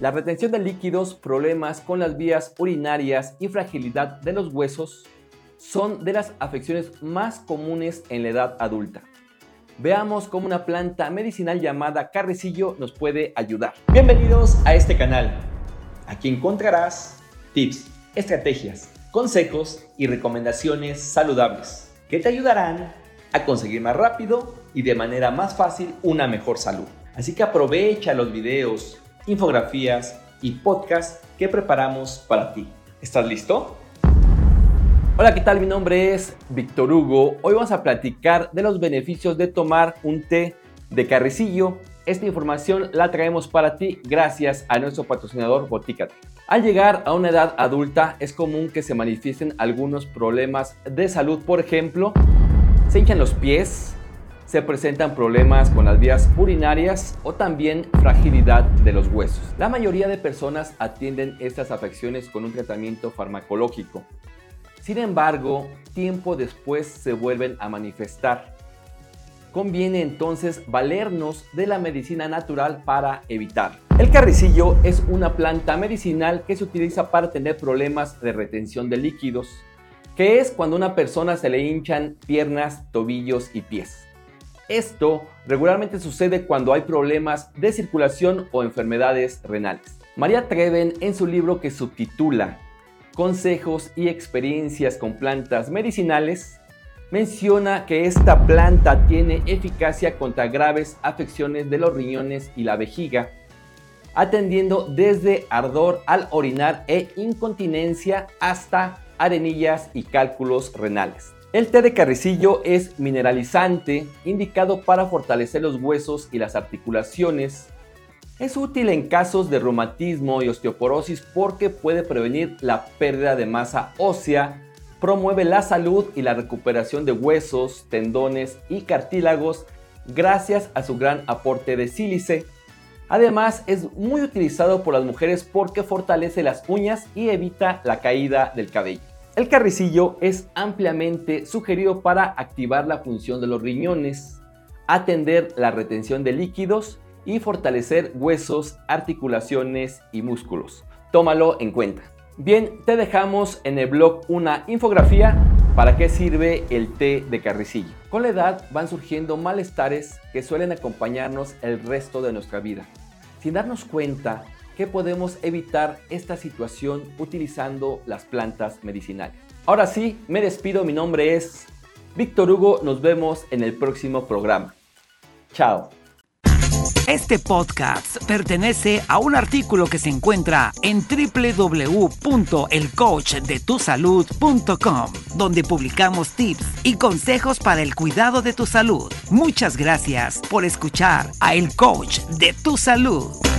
La retención de líquidos, problemas con las vías urinarias y fragilidad de los huesos son de las afecciones más comunes en la edad adulta. Veamos cómo una planta medicinal llamada carrecillo nos puede ayudar. Bienvenidos a este canal. Aquí encontrarás tips, estrategias, consejos y recomendaciones saludables que te ayudarán a conseguir más rápido y de manera más fácil una mejor salud. Así que aprovecha los videos, infografías y podcasts que preparamos para ti. ¿Estás listo? Hola, ¿qué tal? Mi nombre es Víctor Hugo. Hoy vamos a platicar de los beneficios de tomar un té de carrecillo. Esta información la traemos para ti gracias a nuestro patrocinador Botícate. Al llegar a una edad adulta es común que se manifiesten algunos problemas de salud, por ejemplo, se hinchan los pies, se presentan problemas con las vías urinarias o también fragilidad de los huesos. La mayoría de personas atienden estas afecciones con un tratamiento farmacológico. Sin embargo, tiempo después se vuelven a manifestar. Conviene entonces valernos de la medicina natural para evitar. El carricillo es una planta medicinal que se utiliza para tener problemas de retención de líquidos, que es cuando a una persona se le hinchan piernas, tobillos y pies. Esto regularmente sucede cuando hay problemas de circulación o enfermedades renales. María Treven en su libro que subtitula Consejos y experiencias con plantas medicinales menciona que esta planta tiene eficacia contra graves afecciones de los riñones y la vejiga, atendiendo desde ardor al orinar e incontinencia hasta arenillas y cálculos renales. El té de carricillo es mineralizante, indicado para fortalecer los huesos y las articulaciones. Es útil en casos de reumatismo y osteoporosis porque puede prevenir la pérdida de masa ósea, promueve la salud y la recuperación de huesos, tendones y cartílagos gracias a su gran aporte de sílice. Además, es muy utilizado por las mujeres porque fortalece las uñas y evita la caída del cabello. El carricillo es ampliamente sugerido para activar la función de los riñones, atender la retención de líquidos y fortalecer huesos, articulaciones y músculos. Tómalo en cuenta. Bien, te dejamos en el blog una infografía para qué sirve el té de carricillo. Con la edad van surgiendo malestares que suelen acompañarnos el resto de nuestra vida. Sin darnos cuenta, podemos evitar esta situación utilizando las plantas medicinales. Ahora sí, me despido, mi nombre es Víctor Hugo, nos vemos en el próximo programa. Chao. Este podcast pertenece a un artículo que se encuentra en www.elcoachdetusalud.com, donde publicamos tips y consejos para el cuidado de tu salud. Muchas gracias por escuchar a El Coach de tu Salud.